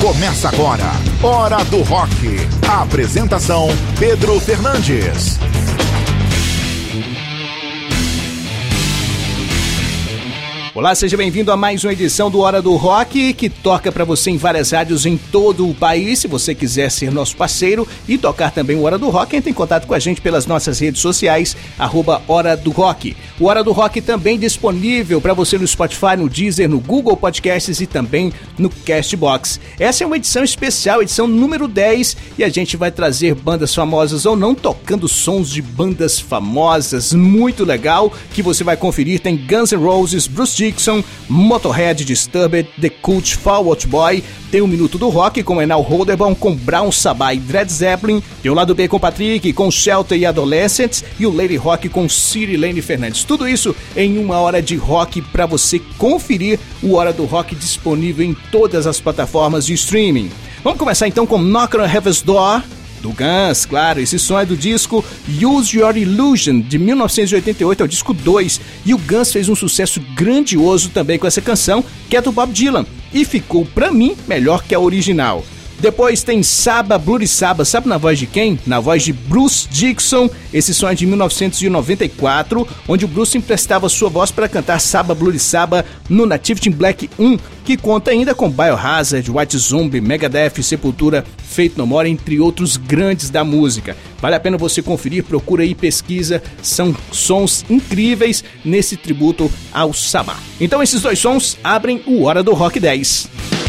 Começa agora, Hora do Rock. A apresentação: Pedro Fernandes. Olá, seja bem-vindo a mais uma edição do Hora do Rock, que toca para você em várias rádios em todo o país. Se você quiser ser nosso parceiro e tocar também o Hora do Rock, entre em contato com a gente pelas nossas redes sociais, arroba Hora do Rock. O Hora do Rock também disponível para você no Spotify, no Deezer, no Google Podcasts e também no Castbox. Essa é uma edição especial, edição número 10, e a gente vai trazer bandas famosas ou não, tocando sons de bandas famosas. Muito legal, que você vai conferir. Tem Guns N' Roses, Bruce Dixon, Motorhead, Disturbed, The Cult, Fall Out Boy, tem o Minuto do Rock com Enal Holderbaum, com Brown Sabah e Dread Zeppelin, tem o Lado B com Patrick, com Shelter e Adolescents, e o Lady Rock com City Lane Fernandes. Tudo isso em uma hora de rock para você conferir o Hora do Rock disponível em todas as plataformas de streaming. Vamos começar então com Knock on Heaven's Door, do Guns, claro, esse som é do disco Use Your Illusion, de 1988, é o disco 2, e o Guns fez um sucesso grandioso também com essa canção, que é do Bob Dylan, e ficou, para mim, melhor que a original. Depois tem Saba Bloody Saba, sabe na voz de quem? Na voz de Bruce Dixon. Esse som é de 1994, onde o Bruce emprestava sua voz para cantar Saba Bloody Saba no Nativity in Black 1, que conta ainda com Biohazard, White Zombie, Megadeth, Sepultura, Fate No More, entre outros grandes da música. Vale a pena você conferir, procura aí, pesquisa, são sons incríveis nesse tributo ao Saba. Então esses dois sons abrem o Hora do Rock 10.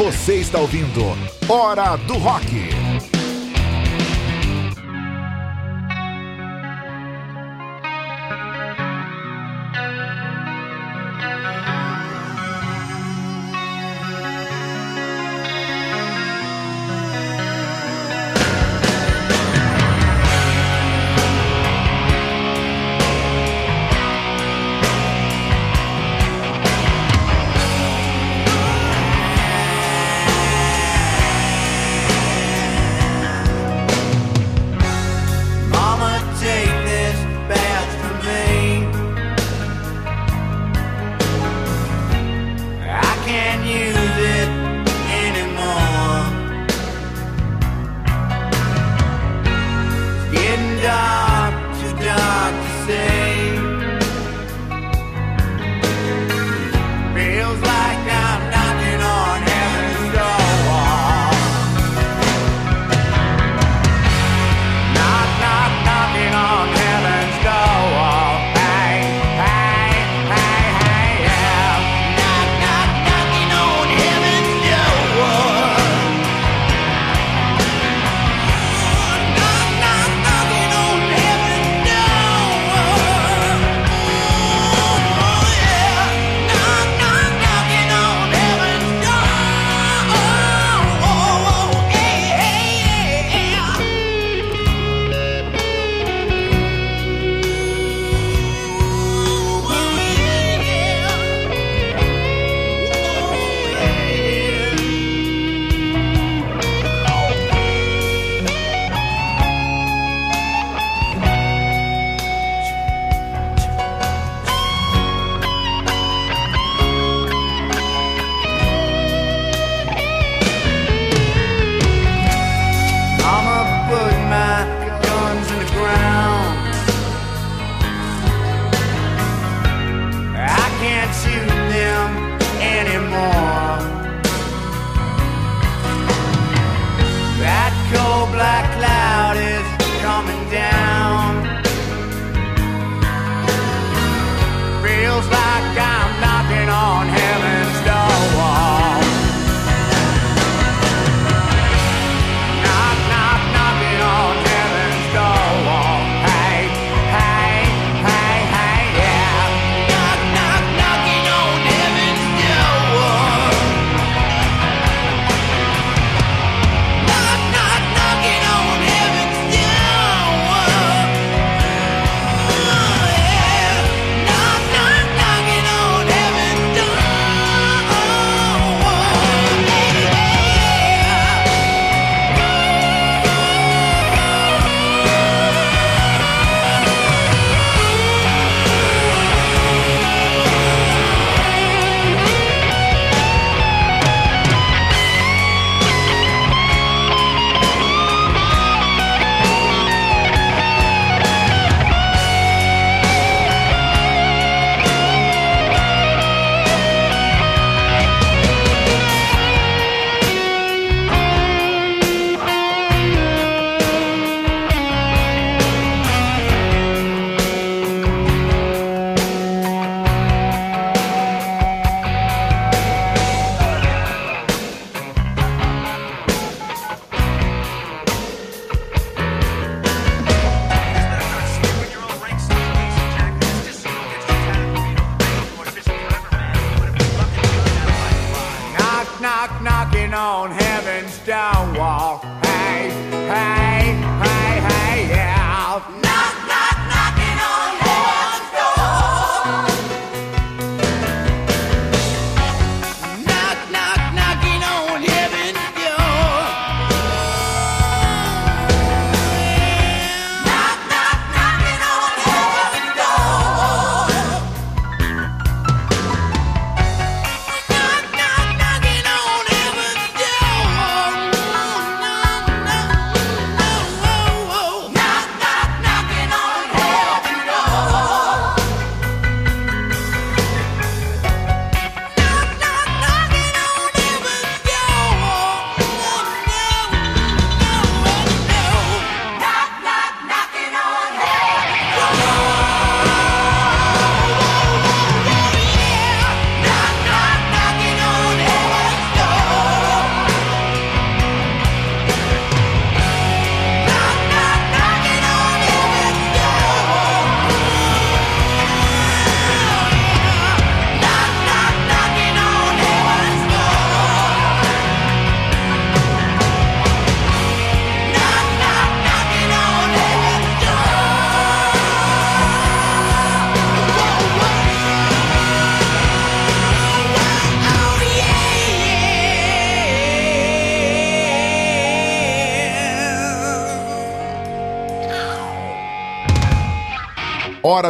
Você está ouvindo Hora do Rock.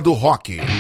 Do rock.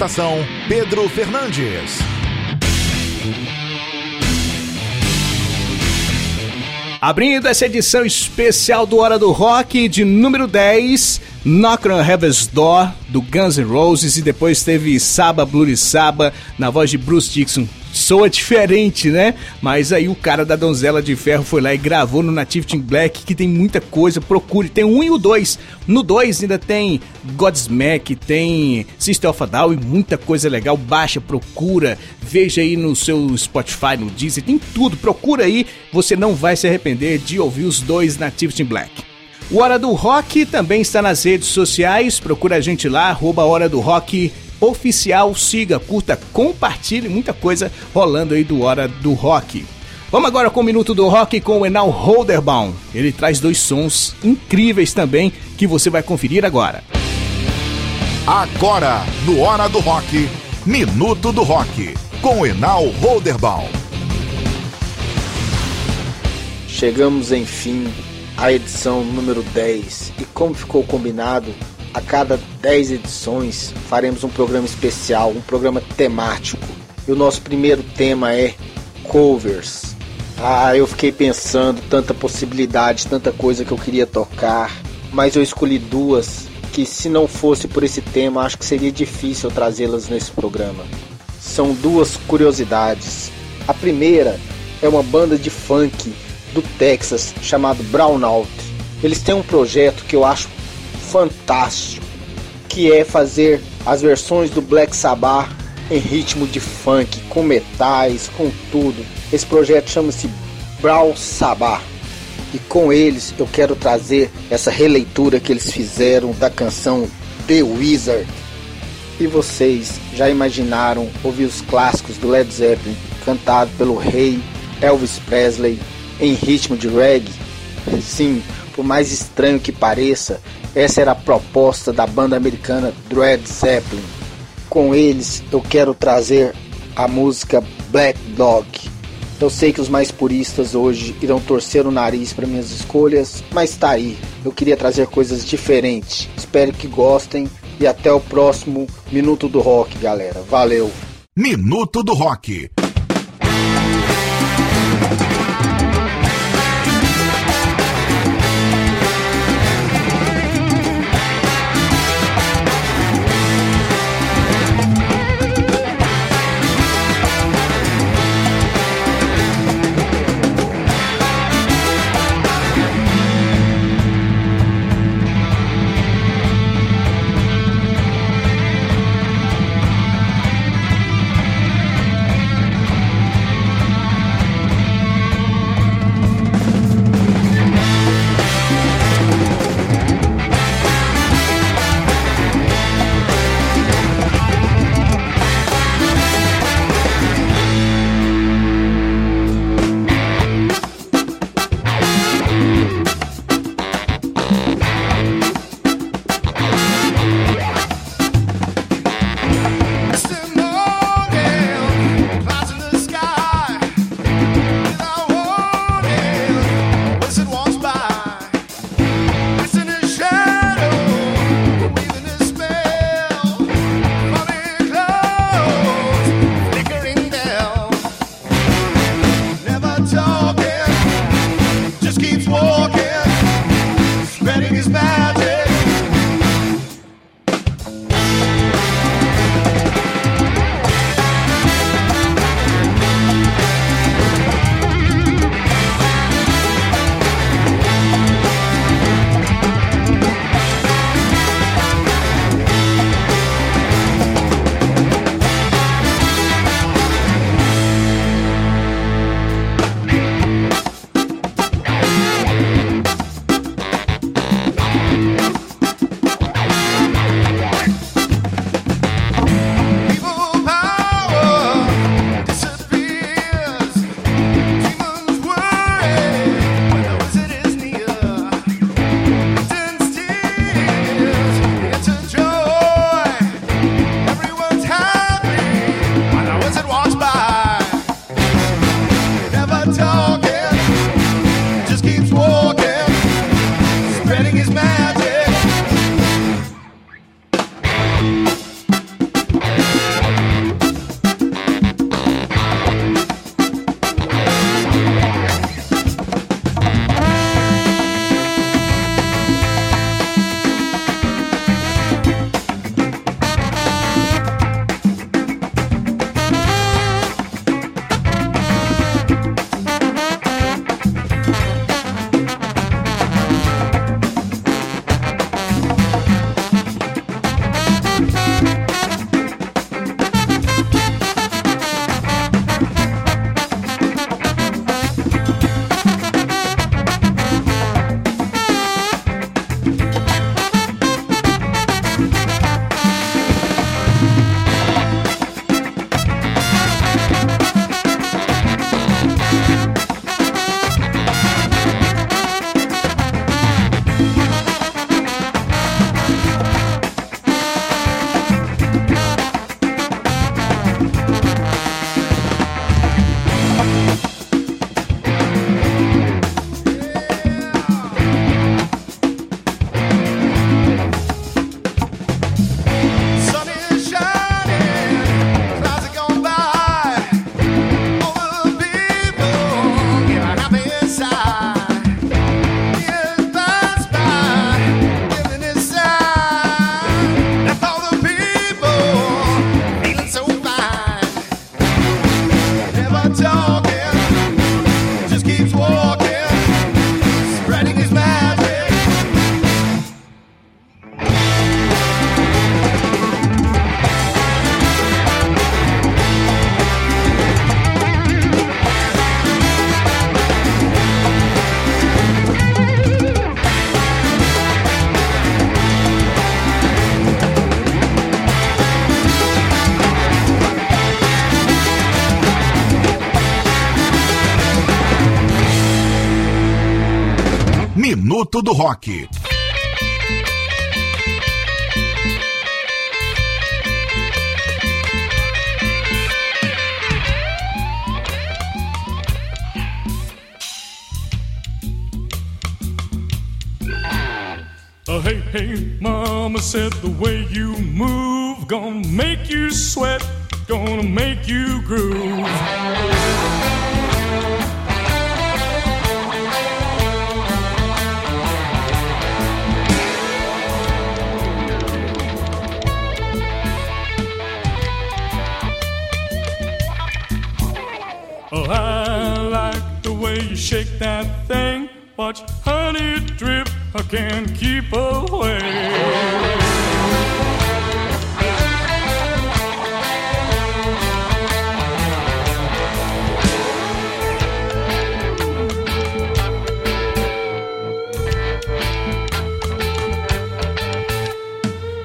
Apresentação: Pedro Fernandes. Abrindo essa edição especial do Hora do Rock de número 10, Knock on Heaven's Door, do Guns N' Roses, e depois teve Saba Blue Saba, na voz de Bruce Dixon. Soa diferente, né? Mas aí o cara da Donzela de Ferro foi lá e gravou no Native Team Black, que tem muita coisa, procure. Tem um e o dois. No dois ainda tem Godsmack, tem Sister of a Down e muita coisa legal. Baixa, procura, veja aí no seu Spotify, no Deezer, tem tudo. Procura aí, você não vai se arrepender de ouvir os dois Native Team Black. O Hora do Rock também está nas redes sociais, procura a gente lá, arroba Hora do Rock oficial, siga, curta, compartilhe, muita coisa rolando aí do Hora do Rock. Vamos agora com o Minuto do Rock com o Enal Holderbaum. Ele traz dois sons incríveis também que você vai conferir agora. Agora, no Hora do Rock, Minuto do Rock, com Enal Holderbaum. Chegamos enfim à edição número 10 e como ficou combinado, a cada 10 edições faremos um programa especial, um programa temático. E o nosso primeiro tema é covers. Ah, eu fiquei pensando tanta possibilidade, tanta coisa que eu queria tocar, mas eu escolhi duas que se não fosse por esse tema, acho que seria difícil trazê-las nesse programa. São duas curiosidades. A primeira é uma banda de funk do Texas chamado Brownout. Eles têm um projeto que eu acho fantástico, que é fazer as versões do Black Sabbath em ritmo de funk, com metais, com tudo. Esse projeto chama-se Brawl Sabbath. E com eles eu quero trazer essa releitura que eles fizeram da canção The Wizard. E vocês já imaginaram ouvir os clássicos do Led Zeppelin cantado pelo rei Elvis Presley em ritmo de reggae? Sim, por mais estranho que pareça, essa era a proposta da banda americana Dread Zeppelin. Com eles eu quero trazer a música Black Dog. Eu sei que os mais puristas hoje irão torcer o nariz para minhas escolhas, mas tá aí. Eu queria trazer coisas diferentes. Espero que gostem e até o próximo Minuto do Rock, galera. Valeu! Minuto do Rock. Minuto do Rock. Uh, hey, hey, mama said the way you move gonna make you sweat, I like the way you shake that thing. Watch honey drip, I can't keep away.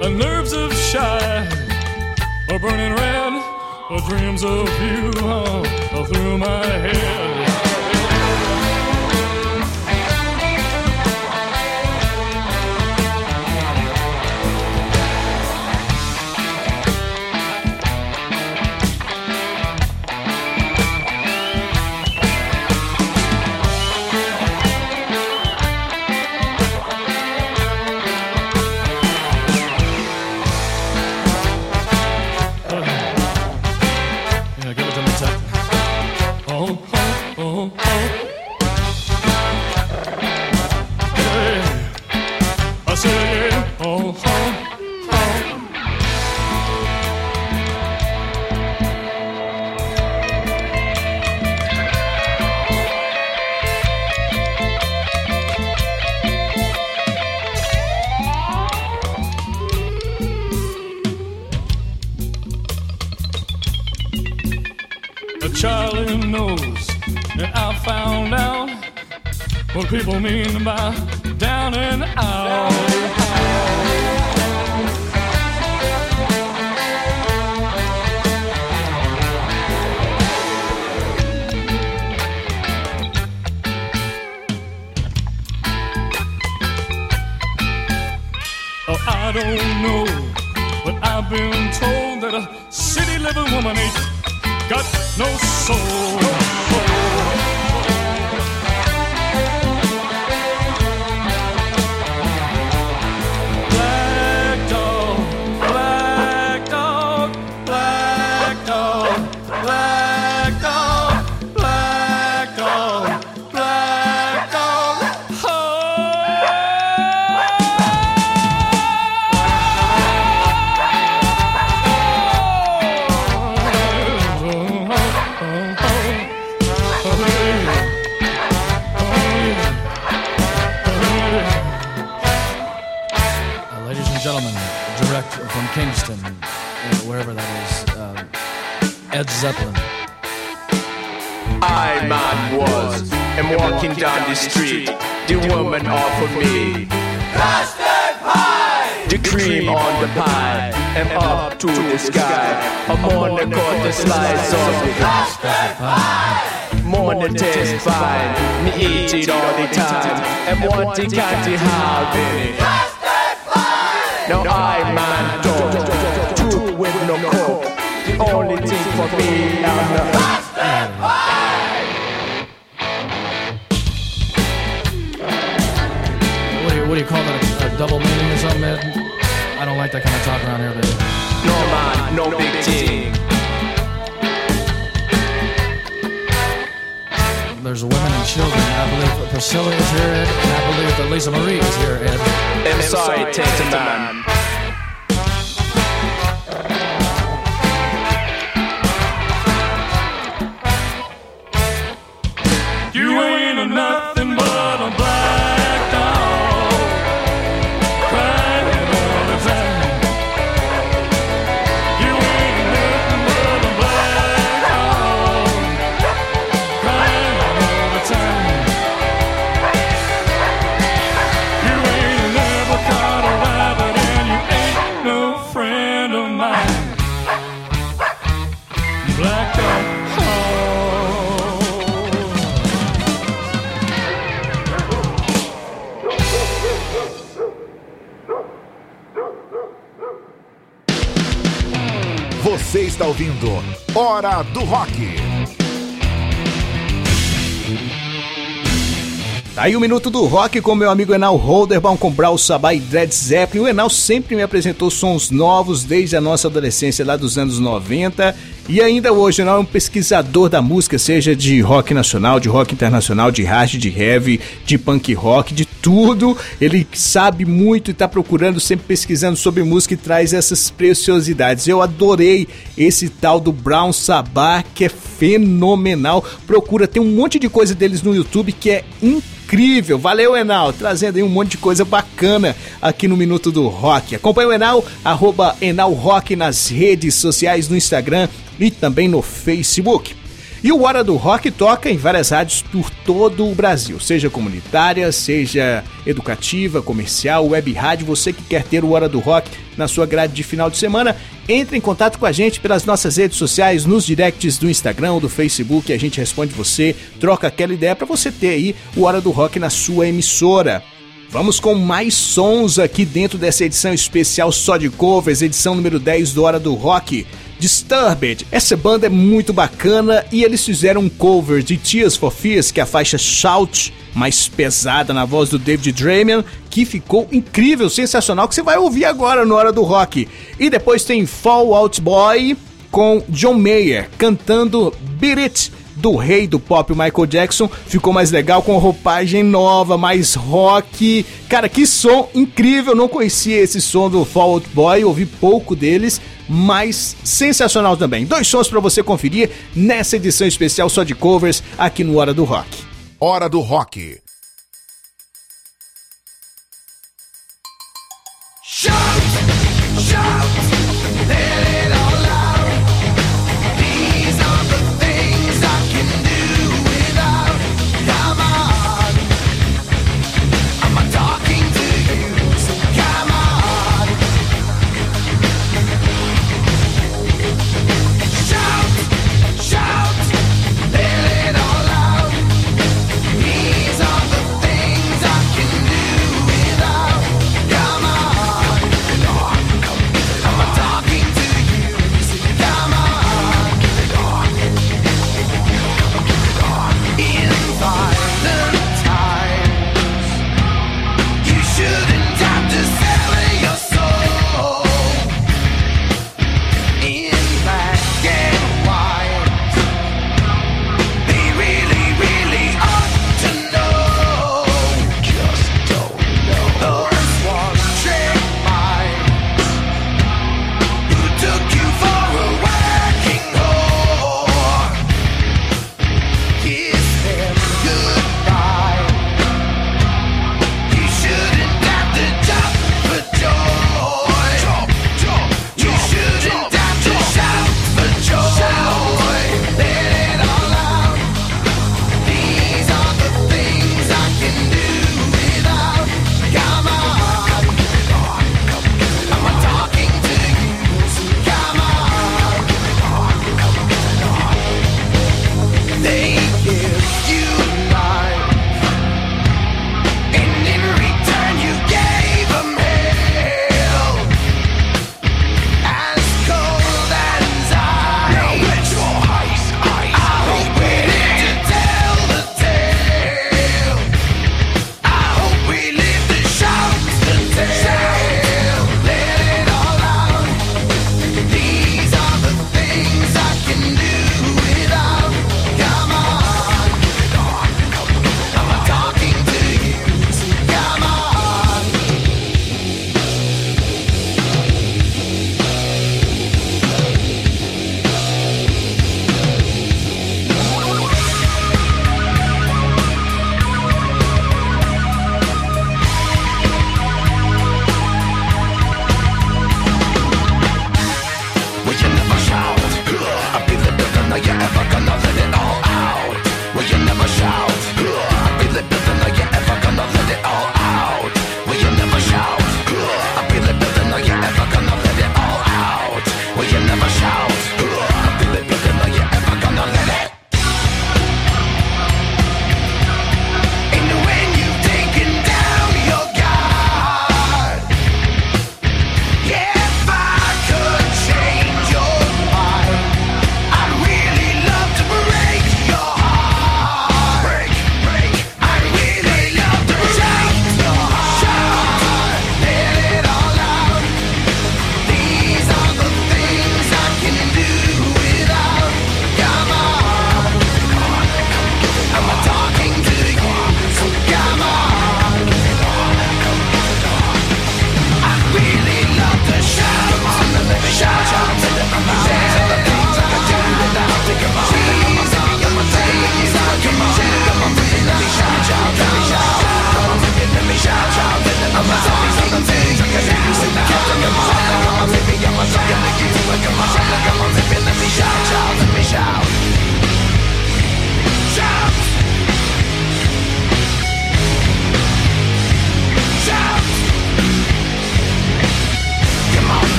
The nerves of shy are burning red. Dreams of you are through my head. I've been told that a city living woman ain't got no soul. Walking down the street. The woman offered me custard pie. The cream on the pie and up to the sky. I'm on the cut the slice of custard pie. More than taste fine. Me eat it all the time. And want it can't have it. Now I man don't do with no coke. The only thing for me I'm What do what do you call that? A, a double meaning or something, Ed? I don't like that kind of talk around here, baby. No man, no big thing. There's women and children. I believe Priscilla is here, Ed, and I believe that Lisa Marie is here, Ed. I'm sorry, taste man. You ain't a ouvindo Hora do Rock. Tá Aí o Minuto do Rock com meu amigo Enal Holderbaum com Brawl Sabá e Dread Zeppelin. O Enal sempre me apresentou sons novos desde a nossa adolescência lá dos anos 90 e ainda hoje Enal é um pesquisador da música, seja de rock nacional, de rock internacional, de hard, de heavy, de punk rock, de tudo. Ele sabe muito e tá procurando, sempre pesquisando sobre música e traz essas preciosidades. Eu adorei esse tal do Brown Sabá, que é fenomenal. Procura, tem um monte de coisa deles no YouTube que é incrível. Valeu, Enal, trazendo aí um monte de coisa bacana aqui no Minuto do Rock. Acompanhe o Enal, arroba Enal Rock nas redes sociais, no Instagram e também no Facebook. E o Hora do Rock toca em várias rádios por todo o Brasil, seja comunitária, seja educativa, comercial, web rádio. Você que quer ter o Hora do Rock na sua grade de final de semana, entre em contato com a gente pelas nossas redes sociais, nos directs do Instagram do Facebook. A gente responde você, troca aquela ideia para você ter aí o Hora do Rock na sua emissora. Vamos com mais sons aqui dentro dessa edição especial só de covers, edição número 10 do Hora do Rock. Disturbed. Essa banda é muito bacana e eles fizeram um cover de Tears for Fears, que é a faixa Shout, mais pesada na voz do David Draymond, que ficou incrível, sensacional, que você vai ouvir agora no Hora do Rock. E depois tem Fall Out Boy com John Mayer cantando Beat It do rei do pop, Michael Jackson, ficou mais legal com roupagem nova, mais rock. Cara, que som incrível! Não conhecia esse som do Fall Out Boy, ouvi pouco deles, mas sensacional também. Dois sons para você conferir nessa edição especial só de covers aqui no Hora do Rock. Hora do Rock. Shout,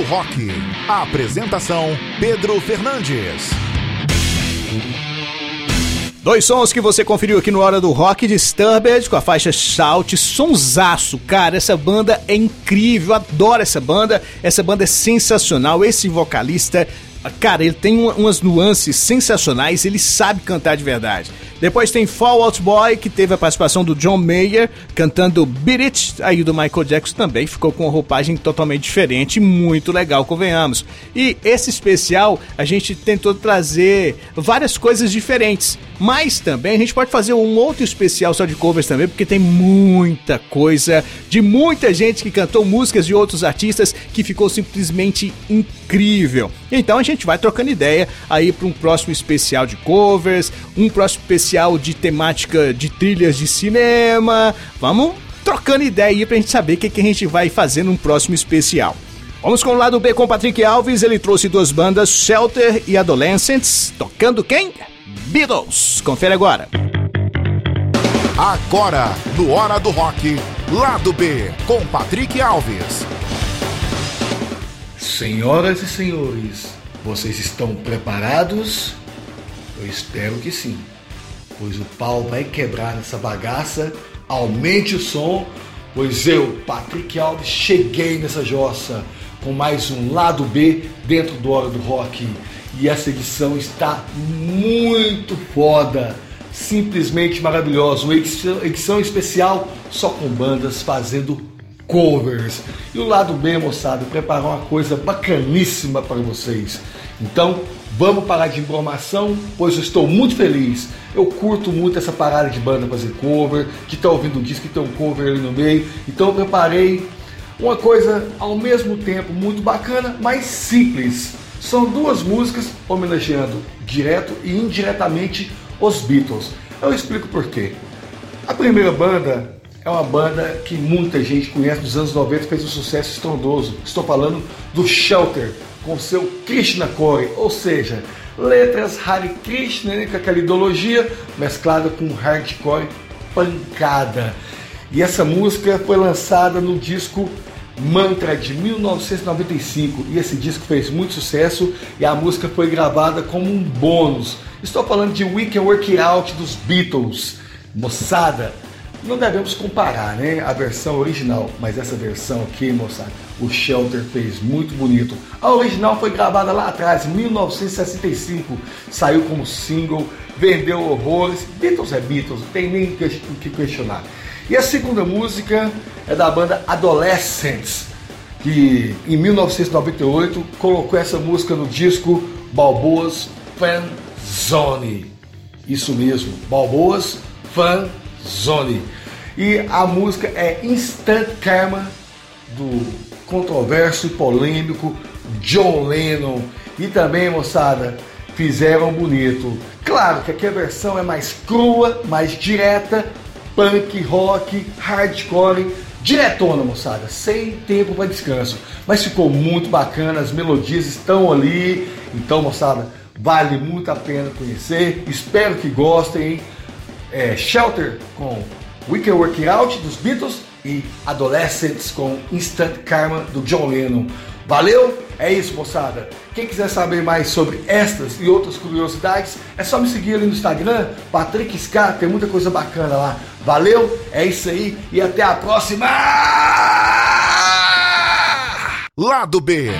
do Rock. Apresentação: Pedro Fernandes. Dois sons que você conferiu aqui no Hora do Rock Disturbed com a faixa Shout, sonsaço, cara, essa banda é incrível, adoro essa banda, essa banda é sensacional, esse vocalista, cara, ele tem uma- umas nuances sensacionais, ele sabe cantar de verdade. Depois tem Fall Out Boy, que teve a participação do John Mayer cantando Beat It, aí do Michael Jackson também ficou com uma roupagem totalmente diferente, muito legal, convenhamos. E esse especial a gente tentou trazer várias coisas diferentes, mas também a gente pode fazer um outro especial só de covers também, porque tem muita coisa de muita gente que cantou músicas de outros artistas que ficou simplesmente incrível. Então a gente vai trocando ideia aí para um próximo especial de covers, um próximo especial de temática de trilhas de cinema. Vamos trocando ideia aí pra gente saber o que, que a gente vai fazer num próximo especial. Vamos com o lado B com o Patrick Alves, ele trouxe duas bandas, Shelter e Adolescents, tocando quem? Beatles. Confere agora. Agora, no Hora do Rock, Lado B, com Patrick Alves. Senhoras e senhores, vocês estão preparados? Eu espero que sim, pois o pau vai quebrar nessa bagaça. Aumente o som, pois eu, Patrick Alves, cheguei nessa jossa com mais um lado B dentro do Hora do Rock. E essa edição está muito foda, simplesmente maravilhosa. Uma edição, especial só com bandas fazendo covers. E o lado B, moçada, preparou uma coisa bacaníssima para vocês. Então, vamos parar de informação, pois eu estou muito feliz. Eu curto muito essa parada de banda fazer cover, que está ouvindo o disco, que tem um cover ali no meio. Então, eu preparei uma coisa ao mesmo tempo muito bacana, mas simples. São duas músicas homenageando direto e indiretamente os Beatles. Eu explico por quê. A primeira banda é uma banda que muita gente conhece dos anos 90, fez um sucesso estrondoso. Estou falando do Shelter, com seu Krishna Core, ou seja, letras Hare Krishna, né, com aquela ideologia mesclada com hardcore pancada. E essa música foi lançada no disco Mantra de 1995 e esse disco fez muito sucesso e a música foi gravada como um bônus. Estou falando de We Can Work It Out dos Beatles. Moçada, não devemos comparar né, a versão original, mas essa versão aqui, moçada, o Shelter fez muito bonito. A original foi gravada lá atrás, em 1965, saiu como single, vendeu horrores. Beatles é Beatles, não tem nem o que questionar. E a segunda música é da banda Adolescents, que em 1998 colocou essa música no disco Balboa's Fan Zone. Isso mesmo, Balboa's Fan Zone. E a música é Instant Karma do controverso e polêmico John Lennon. E também, moçada, fizeram bonito. Claro que aqui a versão é mais crua, mais direta, punk, rock, hardcore, diretona, moçada, sem tempo para descanso. Mas ficou muito bacana, as melodias estão ali. Então, moçada, vale muito a pena conhecer. Espero que gostem. Hein? É, Shelter com We Can Work It Out dos Beatles e Adolescents com Instant Karma do John Lennon. Valeu? É isso, moçada. Quem quiser saber mais sobre estas e outras curiosidades, é só me seguir ali no Instagram, Patrick Scar, tem muita coisa bacana lá. Valeu? É isso aí e até a próxima! Lado B.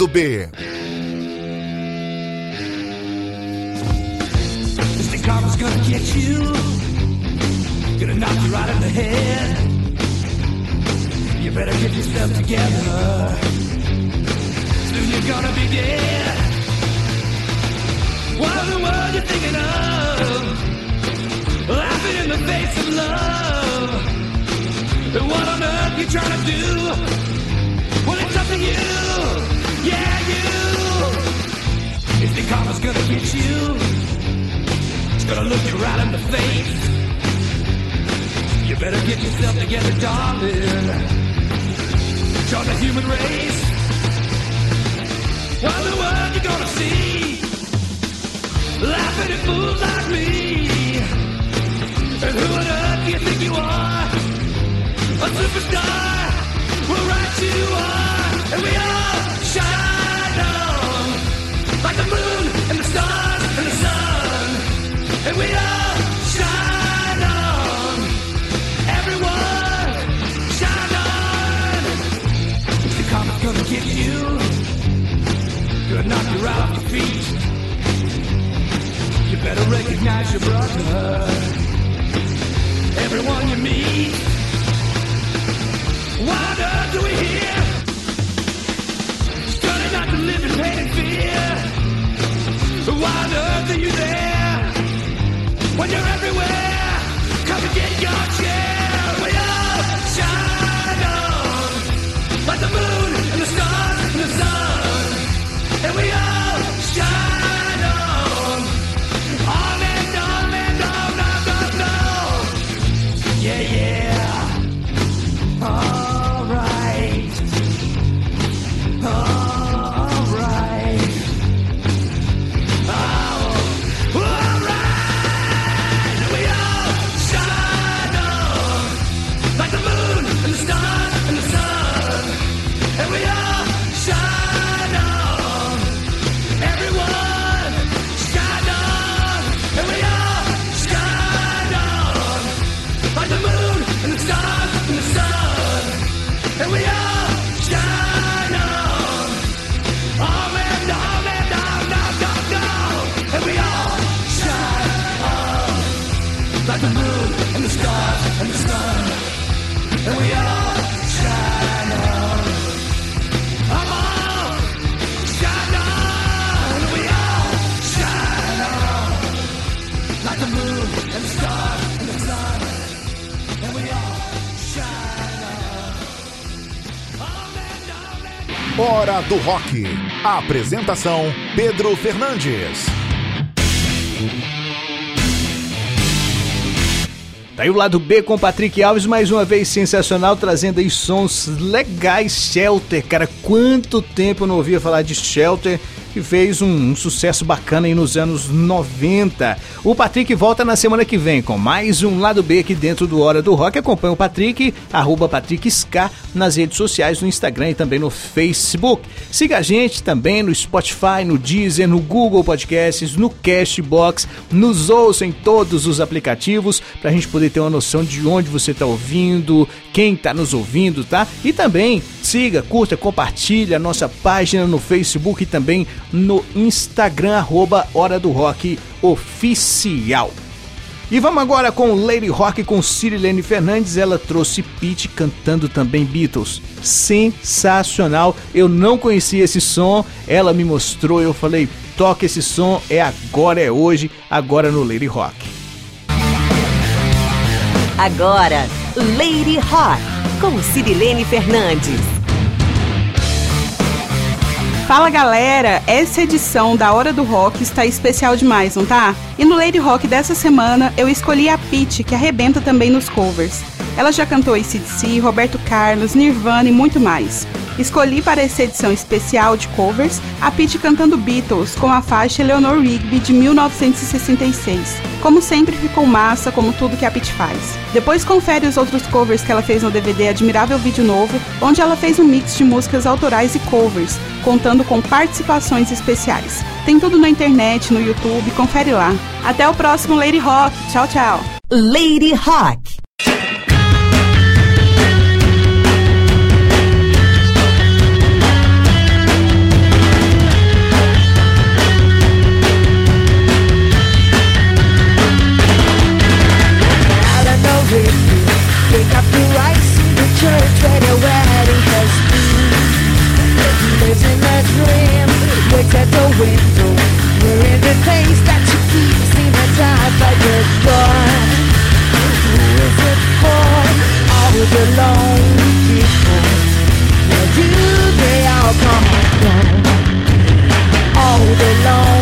Lado B. Mr. Gonna get you. Gonna knock you right in the head. You better get yourself together. Soon you're gonna be dead. What in the world you thinking of? Laughing in the face of love. And what on earth you trying to do? Well, it's up to you. Yeah, you. If the karma's gonna get you. It's gonna look you right in the face. You better get yourself together, darling. Join the human race. What the world you gonna see? Laughing at fools like me. And who on earth do you think you are? A superstar. Well, right you are. And we. Like the moon and the stars and the sun. And we all shine on. Everyone shine on. The karma's gonna get you. Gonna knock you right off your feet. You better recognize your brother. Everyone you meet. Why are we here? Starting not to live in pain and fear. Why on earth are you there? When you're everywhere, come and get your chair. We all shine on like the moon and the stars and the sun, and we all do Rock. Apresentação: Pedro Fernandes. Tá aí o lado B com Patrick Alves, mais uma vez sensacional, trazendo aí sons legais. Shelter, cara, quanto tempo eu não ouvia falar de Shelter, que fez um, um sucesso bacana aí nos anos 90. O Patrick volta na semana que vem com mais um lado B aqui dentro do Hora do Rock. Acompanha o Patrick, arroba PatrickSK, nas redes sociais, no Instagram e também no Facebook. Siga a gente também no Spotify, no Deezer, no Google Podcasts, no Cashbox. Nos ouça em todos os aplicativos pra gente poder ter uma noção de onde você tá ouvindo, quem tá nos ouvindo, tá? E também siga, curta, compartilha a nossa página no Facebook e também no Instagram, arroba Hora do Rock Oficial. E vamos agora com Lady Rock com Cirilene Fernandes. Ela trouxe Pete cantando também Beatles. Sensacional. Eu não conhecia esse som. Ela me mostrou. Eu falei: toca esse som. É agora, é hoje. Agora no Lady Rock. Agora, Lady Rock, com Cirilene Fernandes. Fala galera, essa edição da Hora do Rock está especial demais, não tá? E no Lady Rock dessa semana eu escolhi a Pete, que arrebenta também nos covers. Ela já cantou ACDC, Roberto Carlos, Nirvana e muito mais. Escolhi para essa edição especial de covers a Pete cantando Beatles com a faixa Eleanor Rigby de 1966. Como sempre ficou massa, como tudo que a Pete faz. Depois confere os outros covers que ela fez no DVD Admirável Vídeo Novo, onde ela fez um mix de músicas autorais e covers, contando com participações especiais. Tem tudo na internet, no YouTube, confere lá. Até o próximo Lady Rock. Tchau, tchau. Lady Rock. at the window we're in the things that you keep Stigmatized by the door Who is it for? All the lonely people Where do they all come from? All the lonely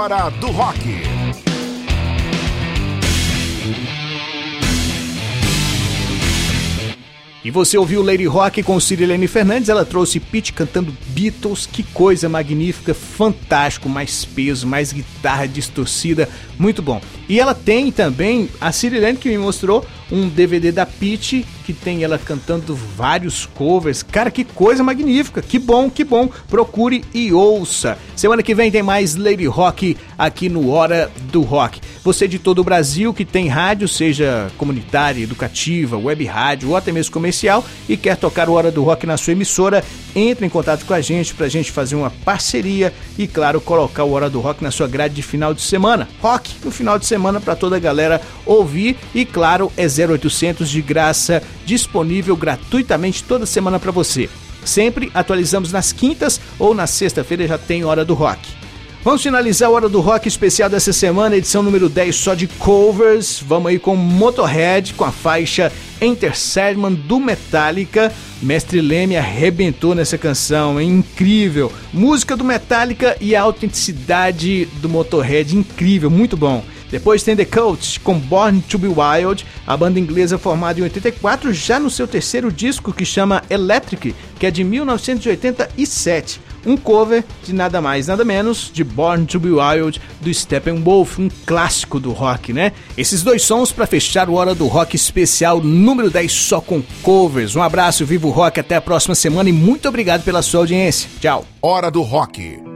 Hora do Rock. E você ouviu Lady Rock com Cirilene Fernandes, ela trouxe Pete cantando Beatles, que coisa magnífica, fantástico, mais peso, mais guitarra distorcida, muito bom. E ela tem também, a Cirilene que me mostrou, um DVD da Pete, que tem ela cantando vários covers. Cara, que coisa magnífica, que bom, que bom. Procure e ouça. Semana que vem tem mais Lady Rock aqui no Hora do Rock. Você de todo o Brasil que tem rádio, seja comunitária, educativa, web rádio ou até mesmo comercial e quer tocar o Hora do Rock na sua emissora, entre em contato com a gente para a gente fazer uma parceria e, claro, colocar o Hora do Rock na sua grade de final de semana. Rock no final de semana para toda a galera ouvir e, claro, é 0800 de graça, disponível gratuitamente toda semana para você. Sempre atualizamos nas quintas ou na sexta-feira já tem Hora do Rock. Vamos finalizar a Hora do Rock especial dessa semana, edição número 10 só de covers. Vamos aí com Motorhead, com a faixa Enter Sandman do Metallica. Mestre Leme arrebentou nessa canção, é incrível. Música do Metallica e a autenticidade do Motorhead, incrível, muito bom. Depois tem The Coach com Born to Be Wild, a banda inglesa formada em 84, já no seu terceiro disco que chama Electric, que é de 1987. Um cover de nada mais, nada menos de Born to Be Wild do Steppenwolf, um clássico do rock, né? Esses dois sons para fechar o Hora do Rock especial número 10 só com covers. Um abraço, vivo rock, até a próxima semana e muito obrigado pela sua audiência. Tchau. Hora do Rock.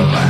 alive.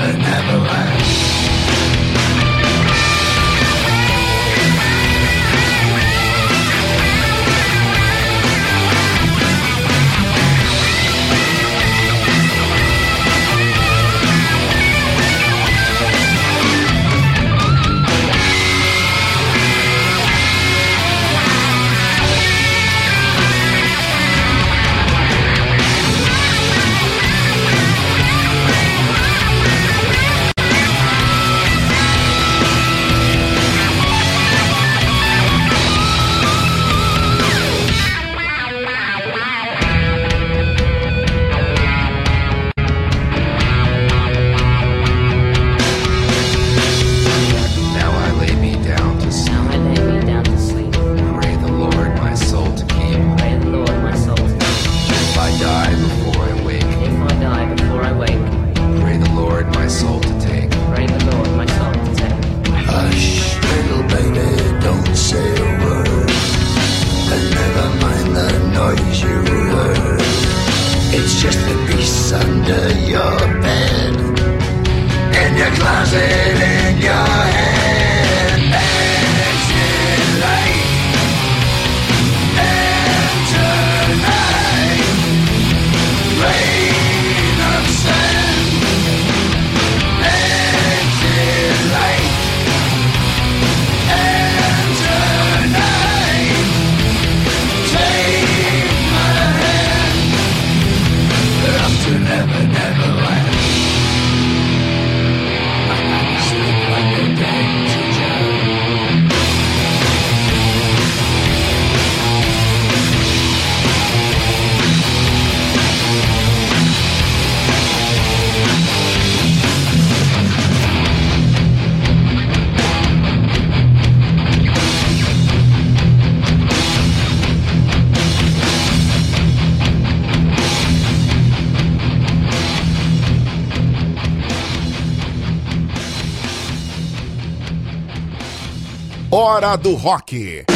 Hora do Rock.